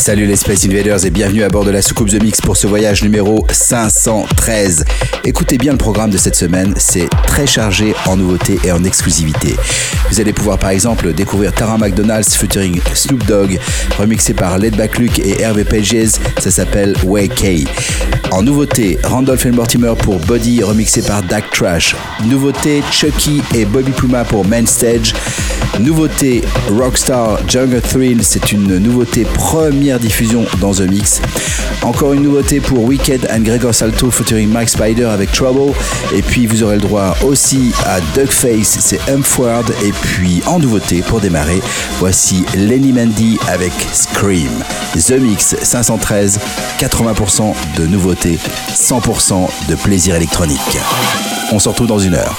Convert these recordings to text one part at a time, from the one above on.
Salut les Space Invaders et bienvenue à bord de la soucoupe The Mix pour ce voyage numéro 513. Écoutez bien le programme de cette semaine, c'est très chargé en nouveautés et en exclusivité. Vous allez pouvoir par exemple découvrir Tara McDonald's featuring Snoop Dogg, remixé par Back Luke et Hervé Pages, ça s'appelle Way K. En nouveauté, Randolph and Mortimer pour Body, remixé par Dak Trash. Nouveauté, Chucky et Bobby Puma pour Main Stage. Nouveauté, Rockstar Jungle Thrill, c'est une nouveauté première diffusion dans The Mix. Encore une nouveauté pour Wicked and Gregor Salto featuring Mike Spider avec Trouble. Et puis vous aurez le droit aussi à Duckface, c'est Umfward. Et puis en nouveauté pour démarrer, voici Lenny Mandy avec Scream. The Mix 513, 80% de nouveautés, 100% de plaisir électronique. On se retrouve dans une heure.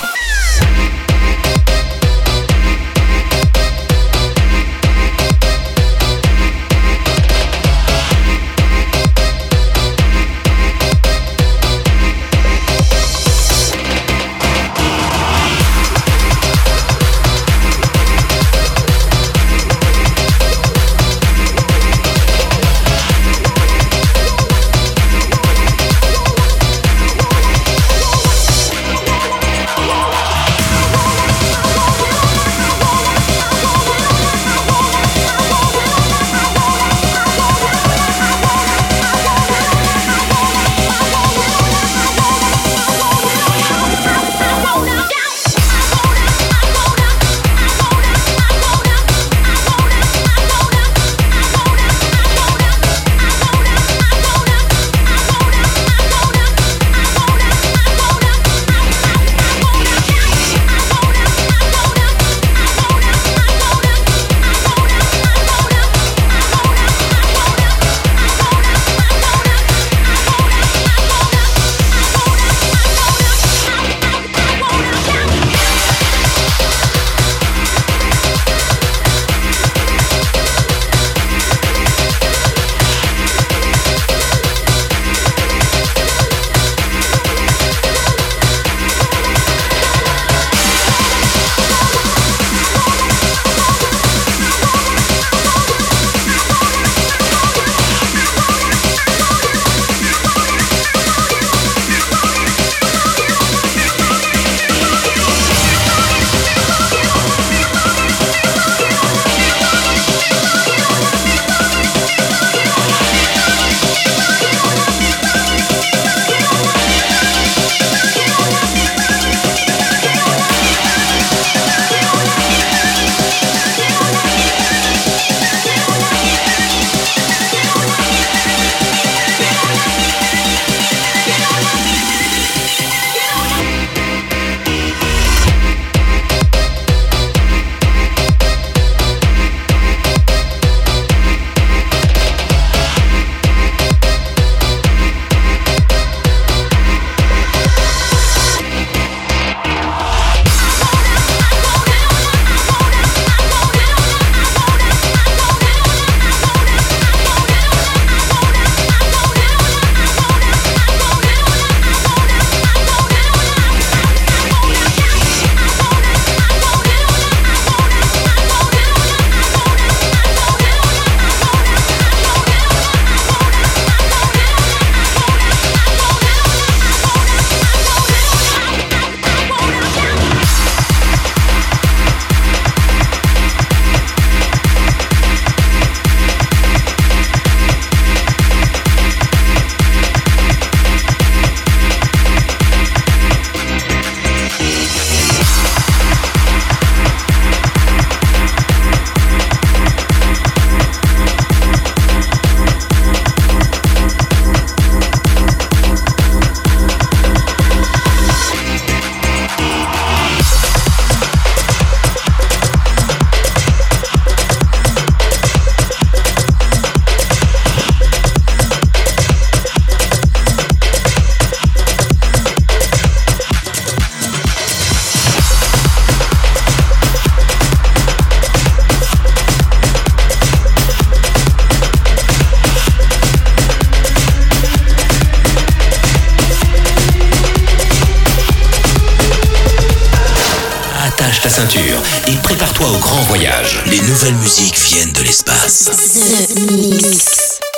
Nouvelles musiques viennent de l'espace.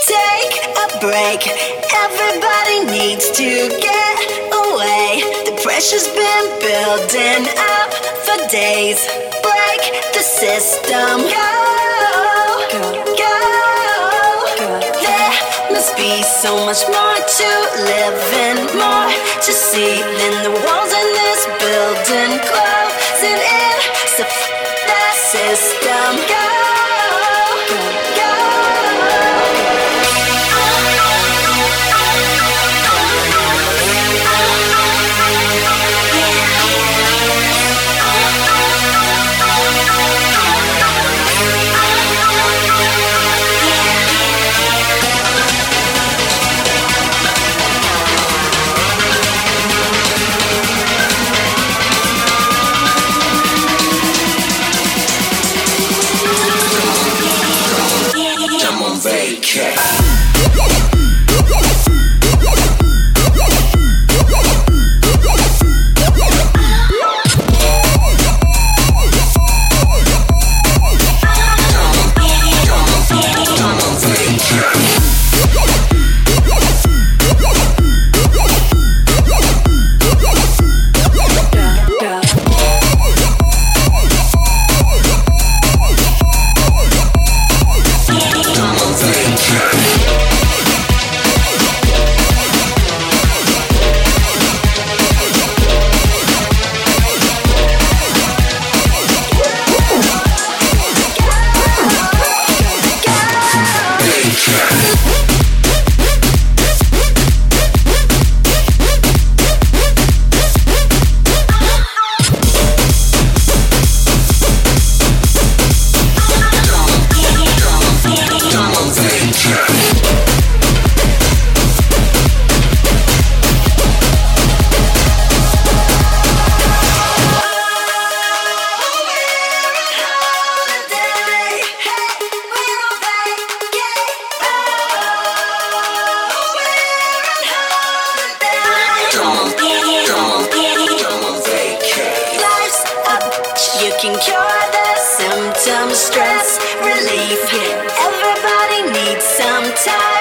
Take a break. Everybody needs to get away. The pressure's been building up for days. Break the system. Go, go. There must be so much more to live and more to see than the walls in this building closing in. So system. Go, check. Cure the symptoms, stress relief. Everybody needs some time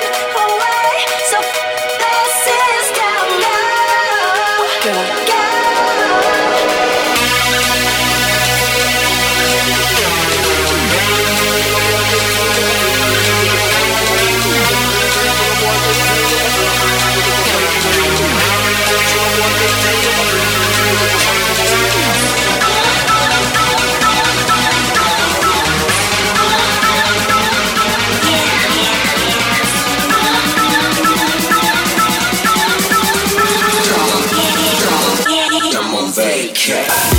Check.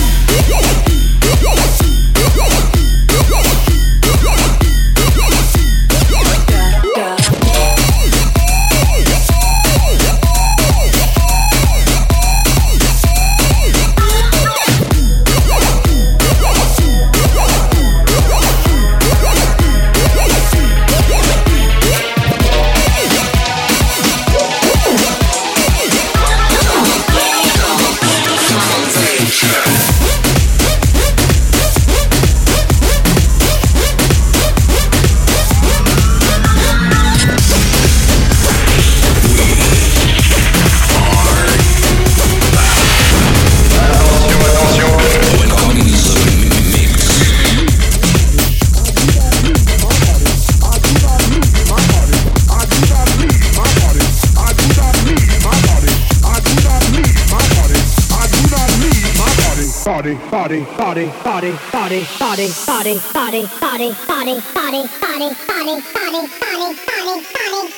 Body, body, body, body, body, body, body, body, body, body, body, body, body, body, body, body, body,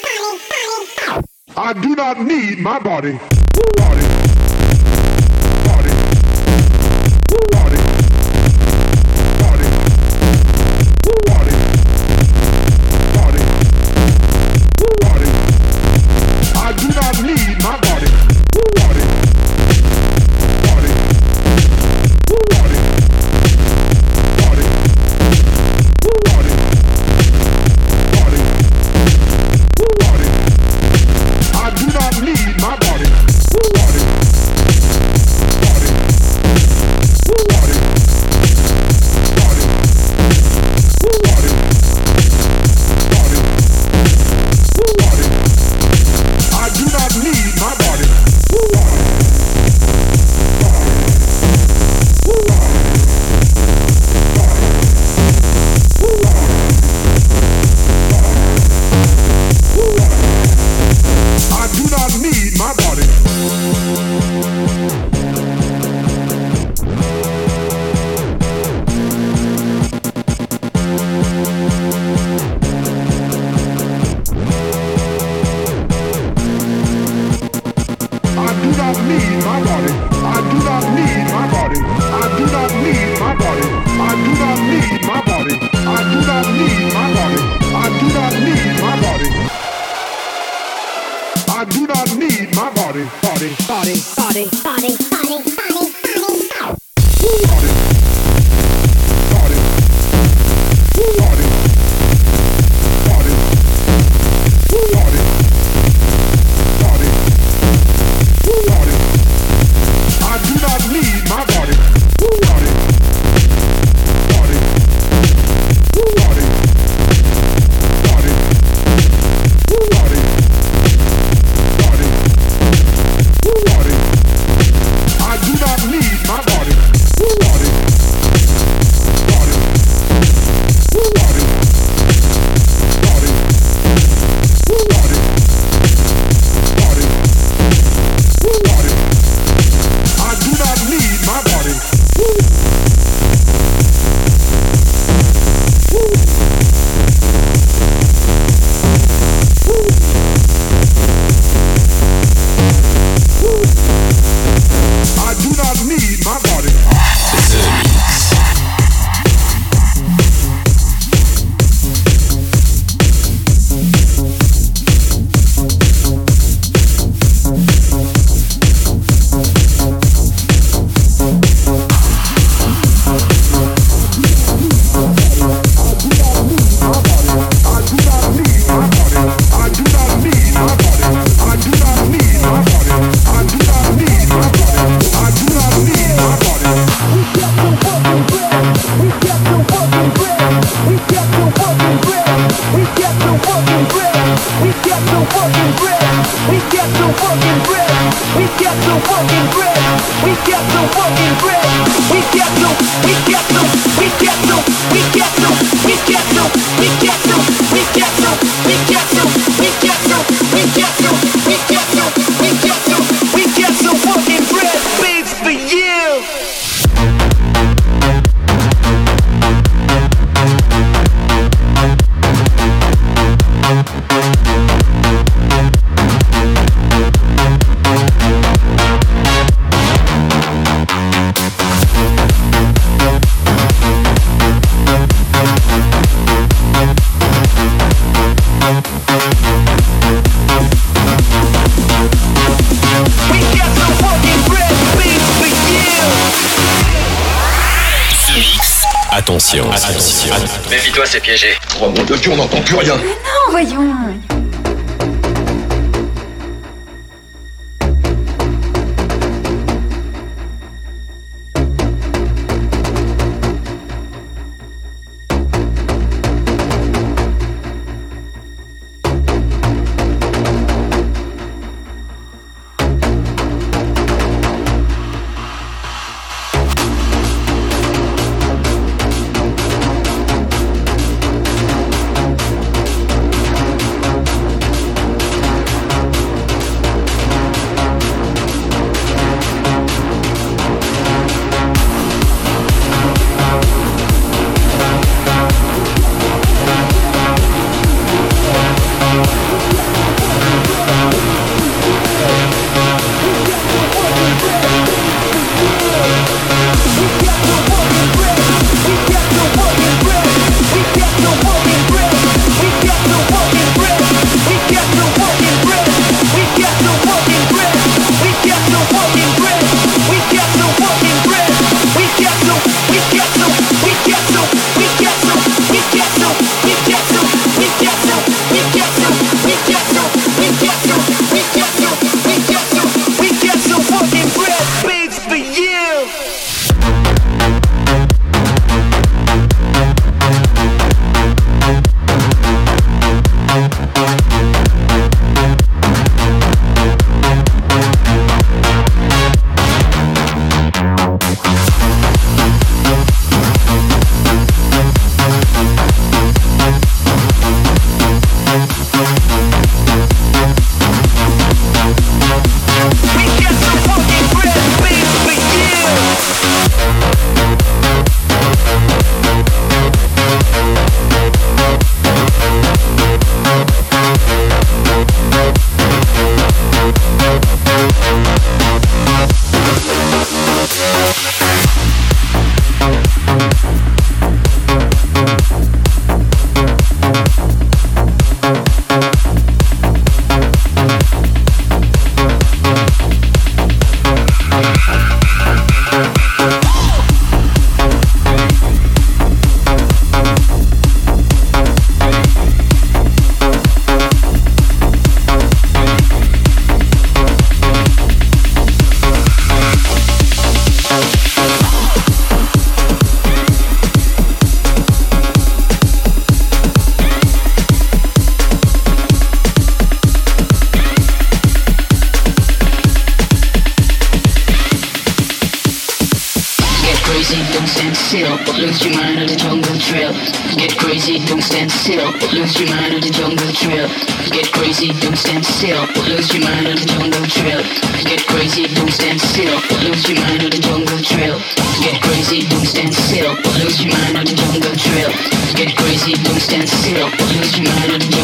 body. I do not need my body. Body. Body. Body. Body. Méfie-toi, c'est piégé. Oh mon dieu, on n'entend plus rien. non, voyons. stand still, lose your mind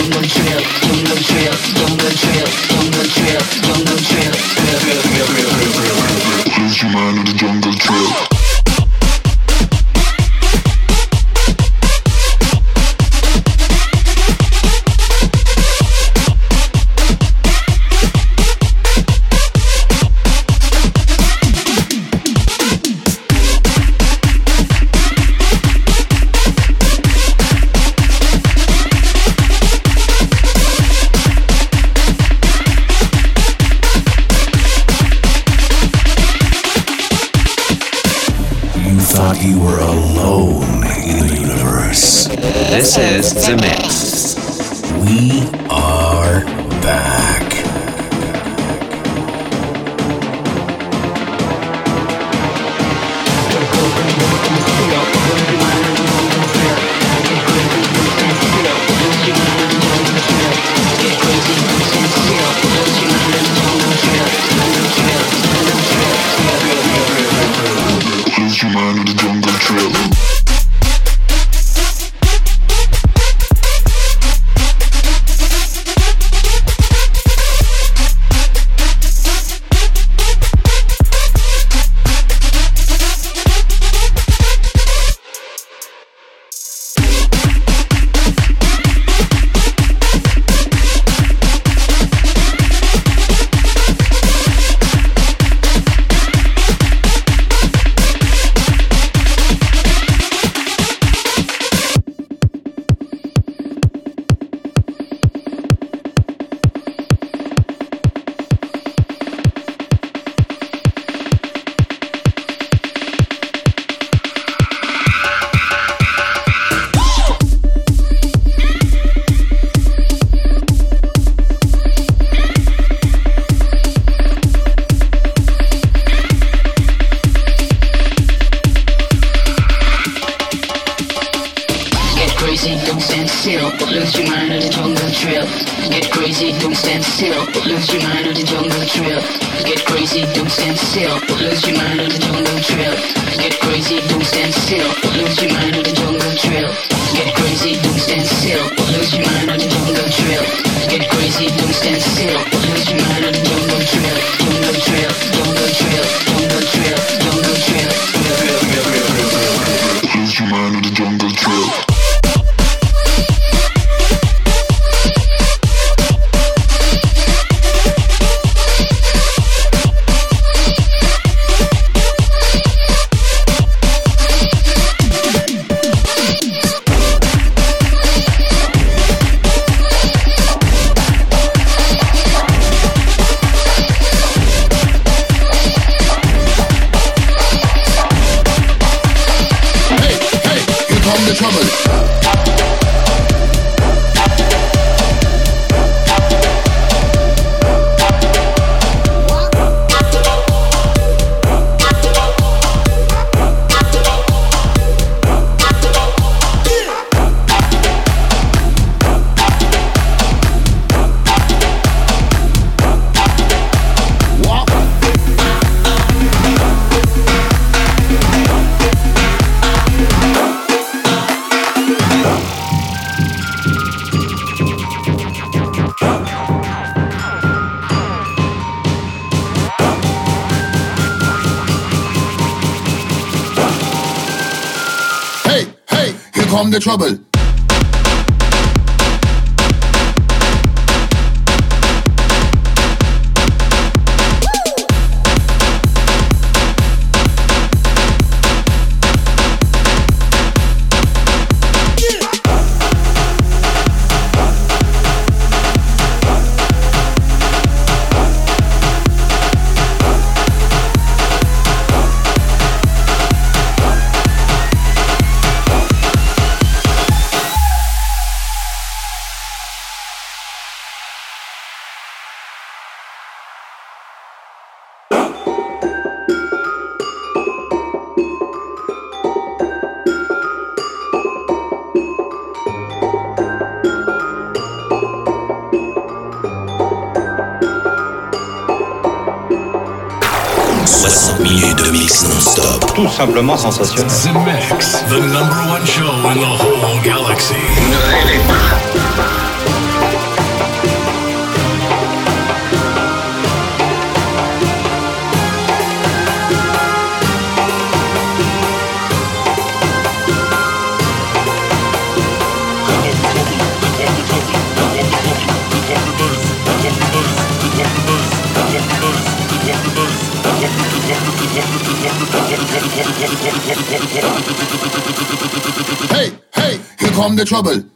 the trouble. Simplement sensationnel. The Mix, the number one show in the whole galaxy. Ne rêvez pas. Hey, hey, here come the trouble.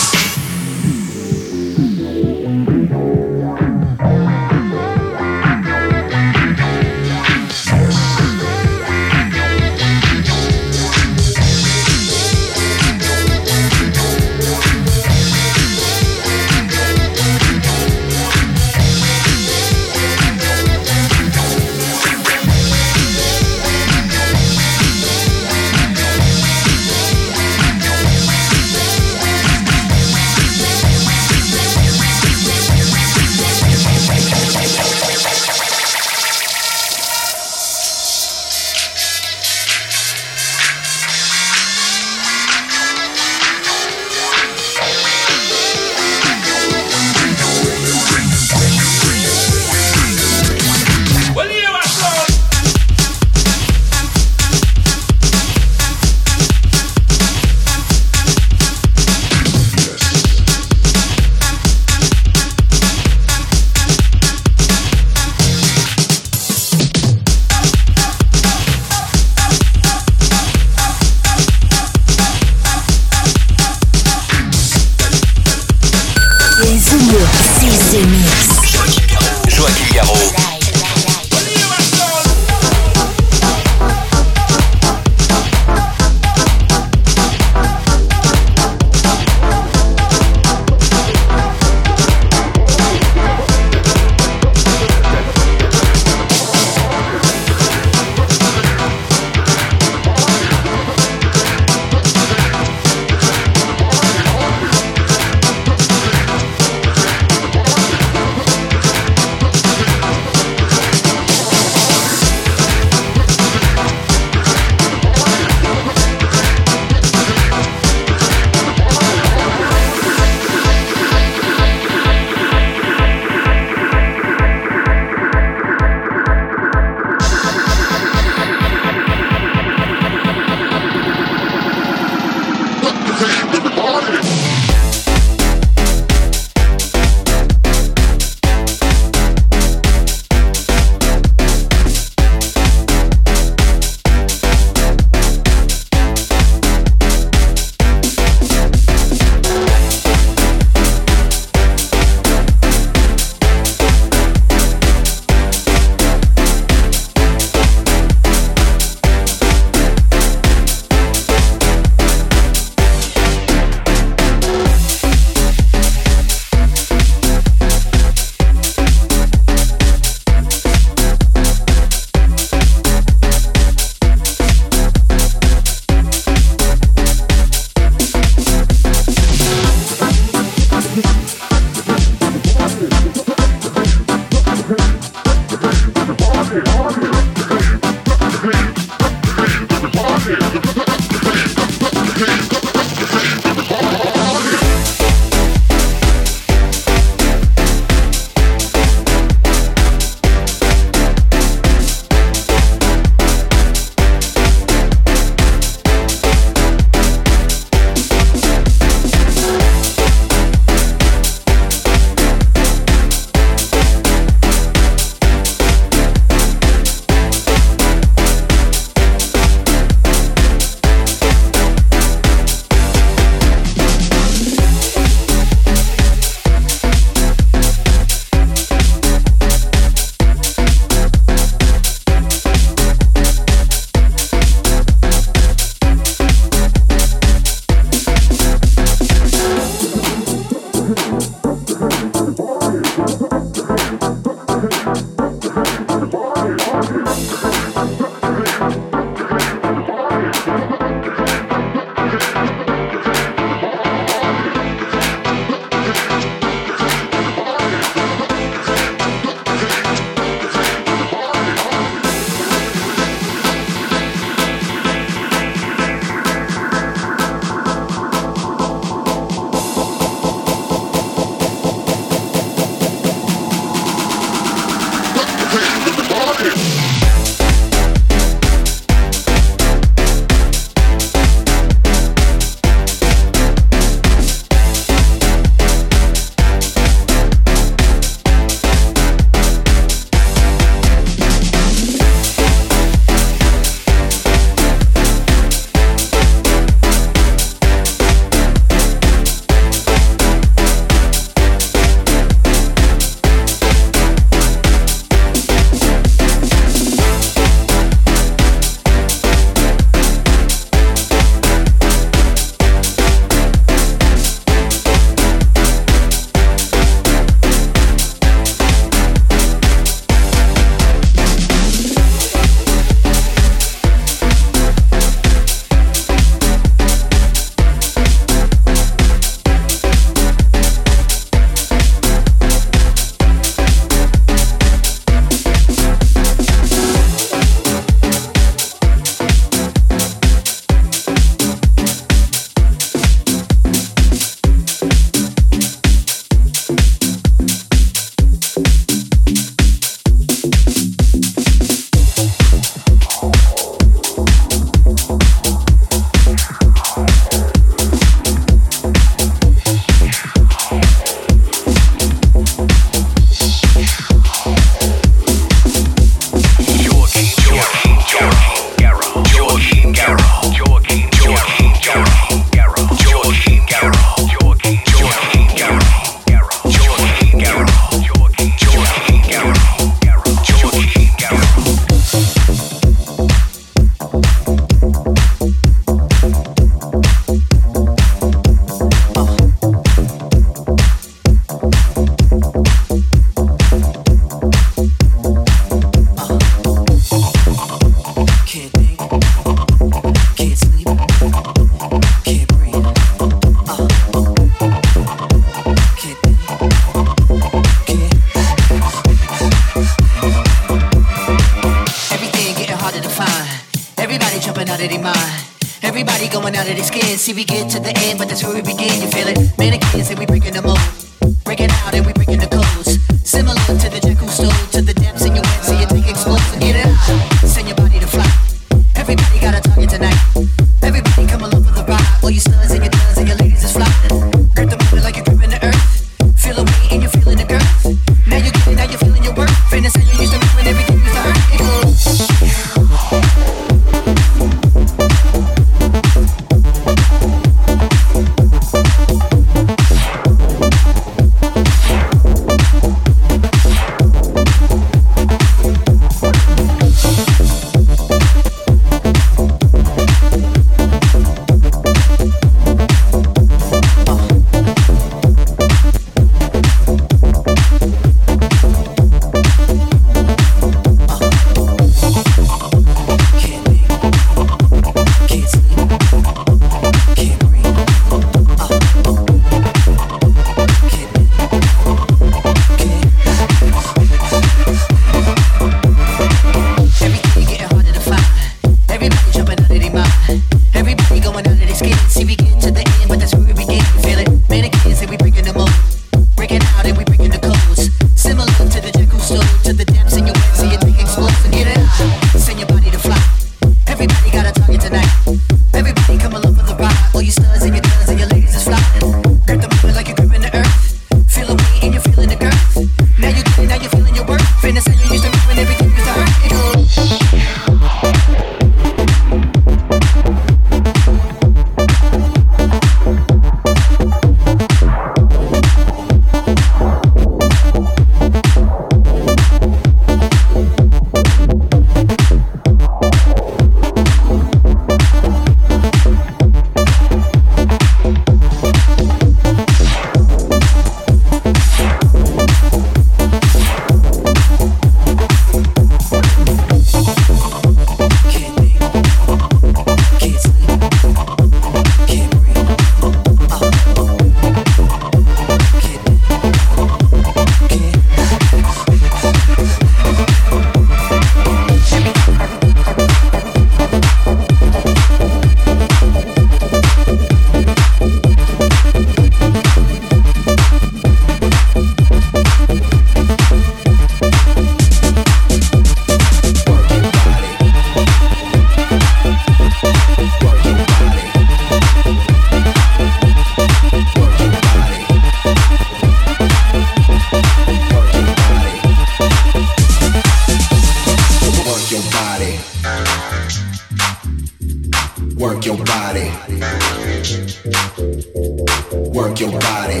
Work your body.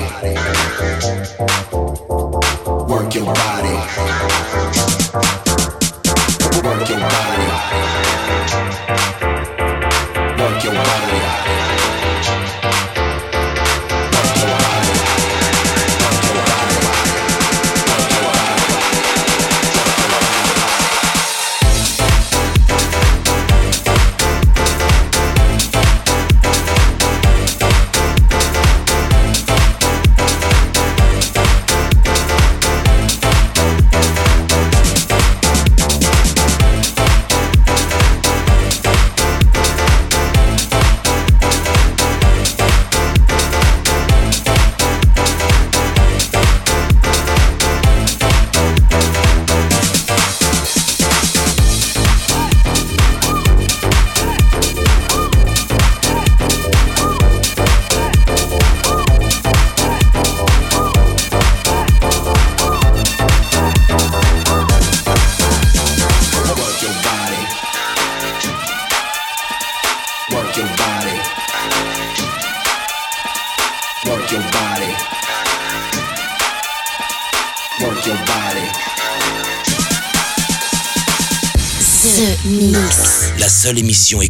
Work your body. l'émission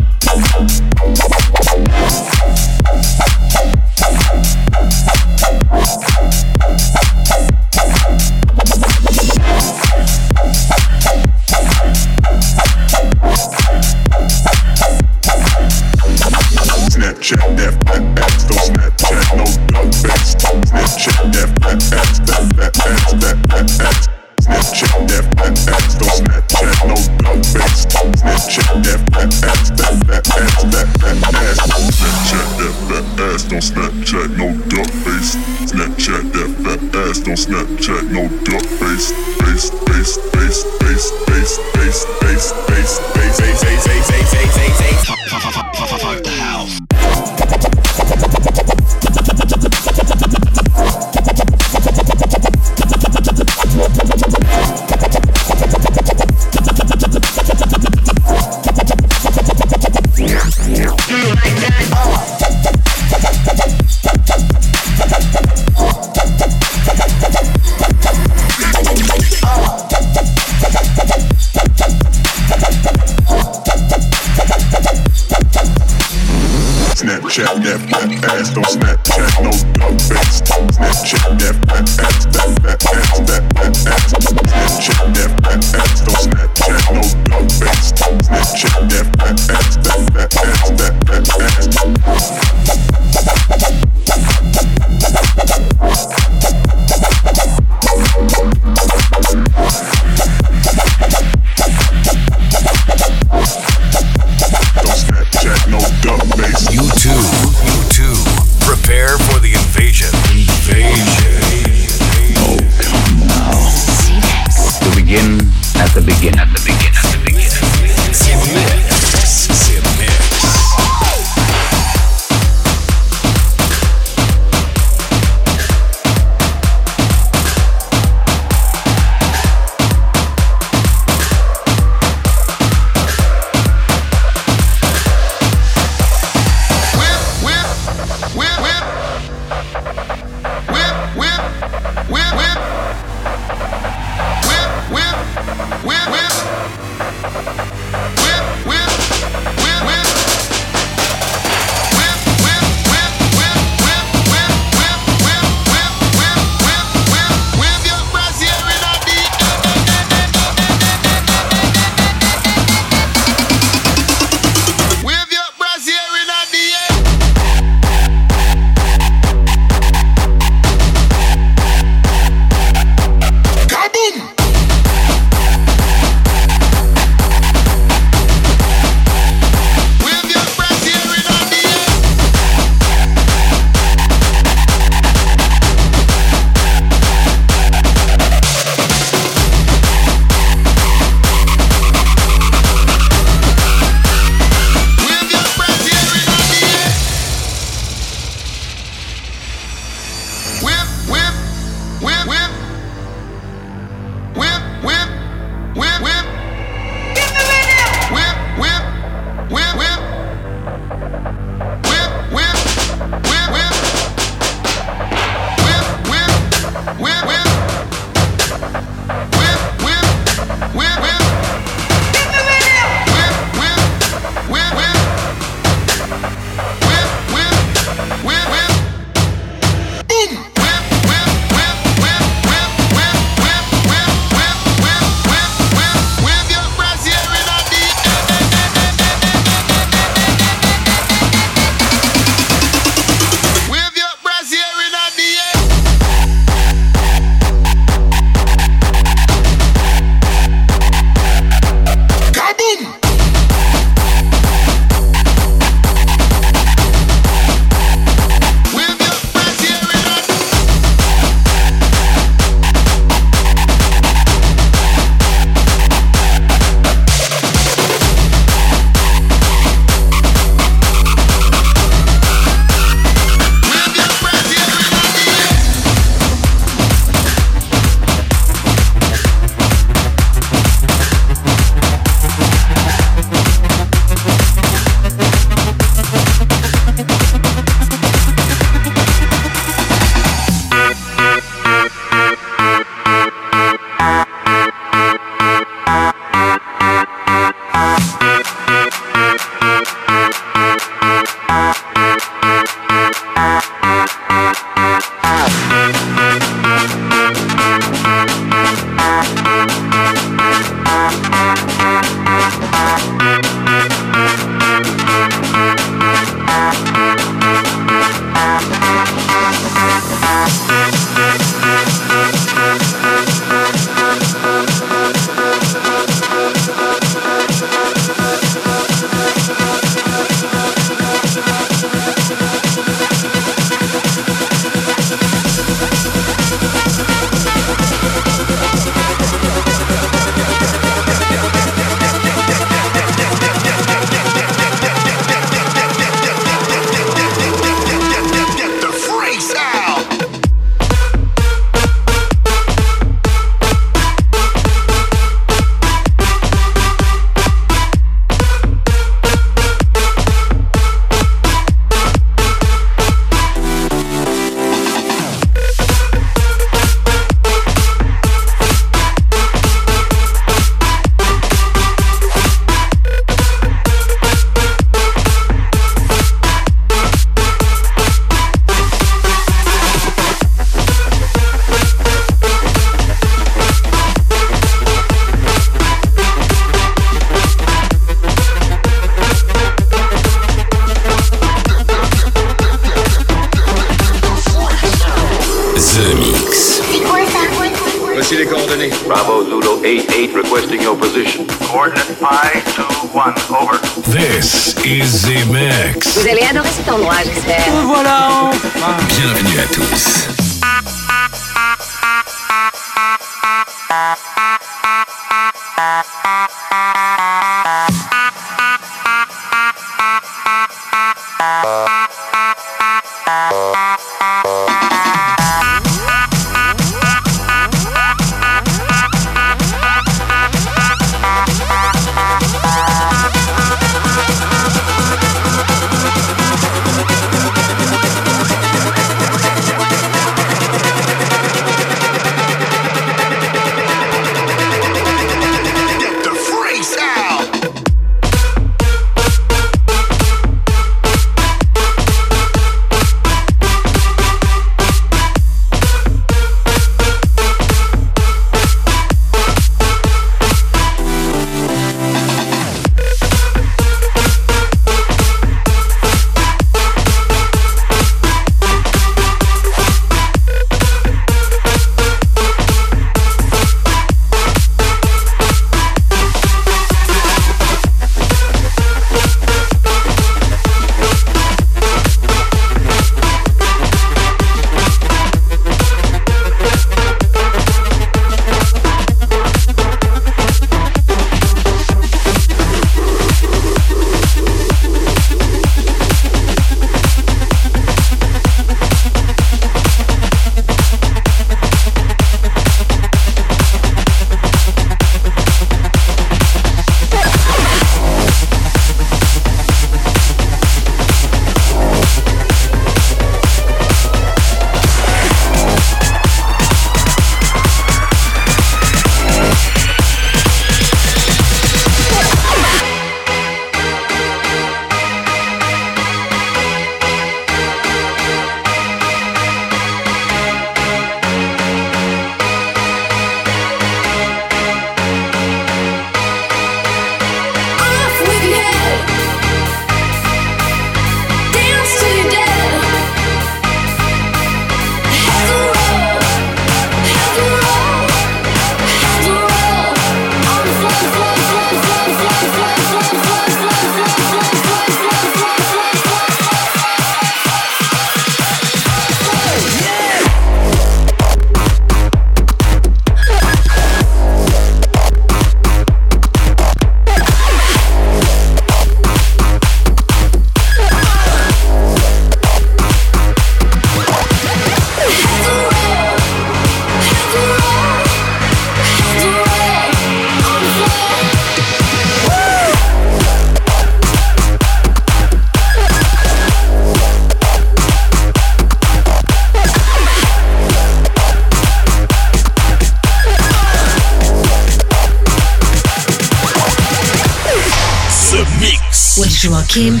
Kim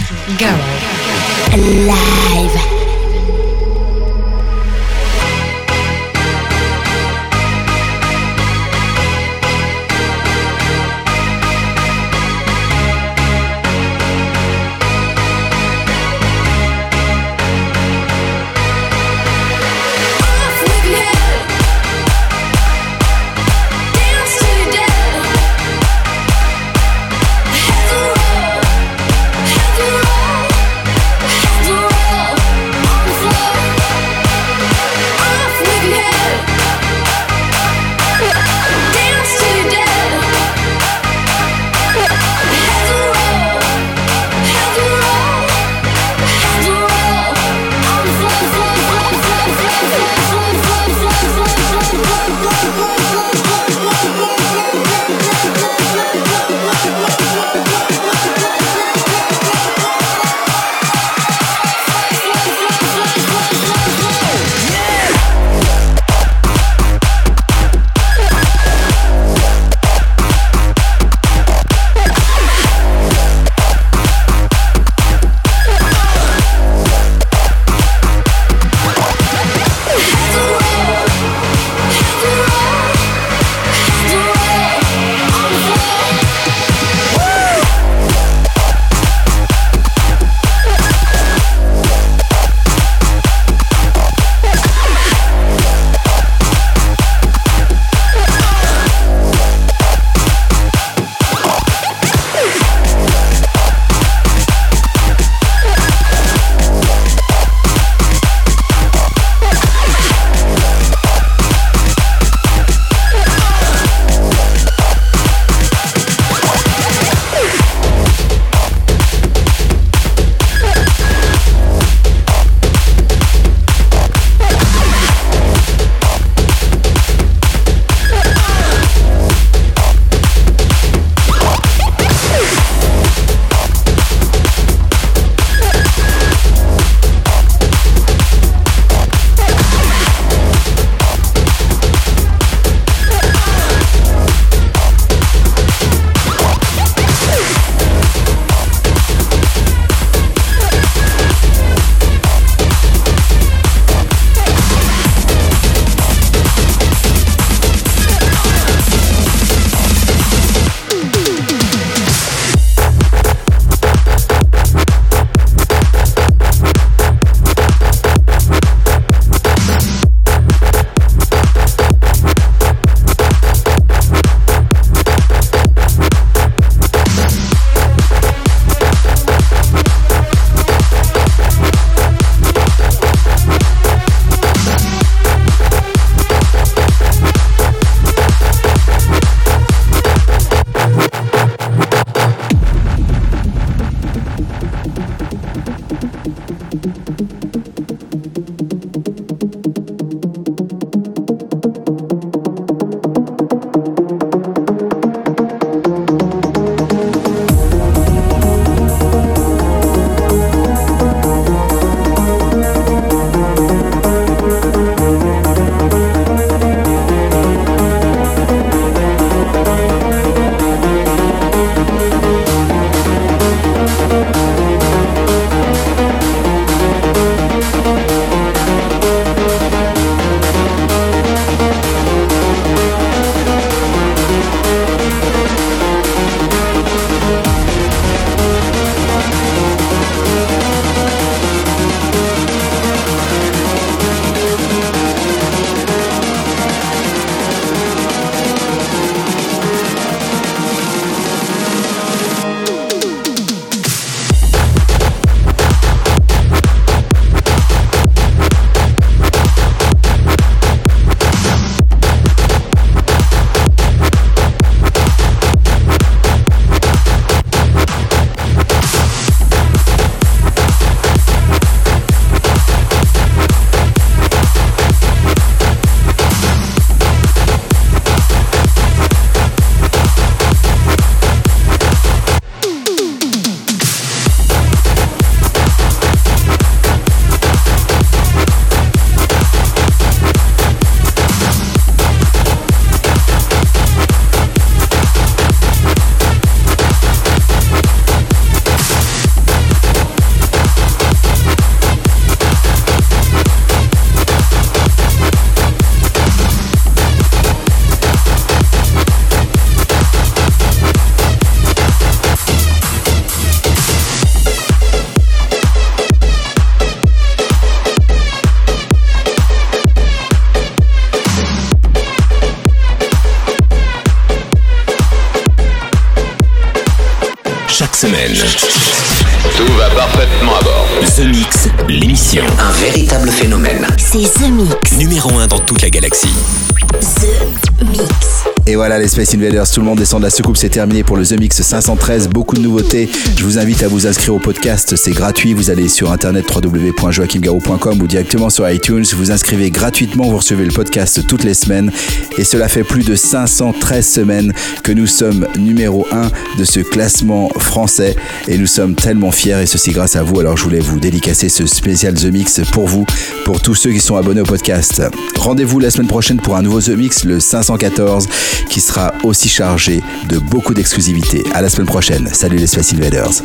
voilà les Space Invaders, tout le monde descend de la soucoupe, c'est terminé pour le The Mix 513, beaucoup de nouveautés. Je vous invite à vous inscrire au podcast, c'est gratuit, vous allez sur internet www.joachimgarou.com ou directement sur iTunes, vous inscrivez gratuitement, vous recevez le podcast toutes les semaines et cela fait plus de 513 semaines que nous sommes numéro 1 de ce classement français et nous sommes tellement fiers et ceci grâce à vous. Alors je voulais vous dédicacer ce spécial The Mix pour vous, pour tous ceux qui sont abonnés au podcast. Rendez-vous la semaine prochaine pour un nouveau The Mix, le 514 qui sera aussi chargé de beaucoup d'exclusivité. À la semaine prochaine. Salut les Space Invaders.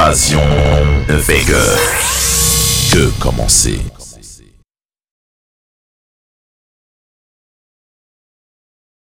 L'invasion de Vega. Que commencer?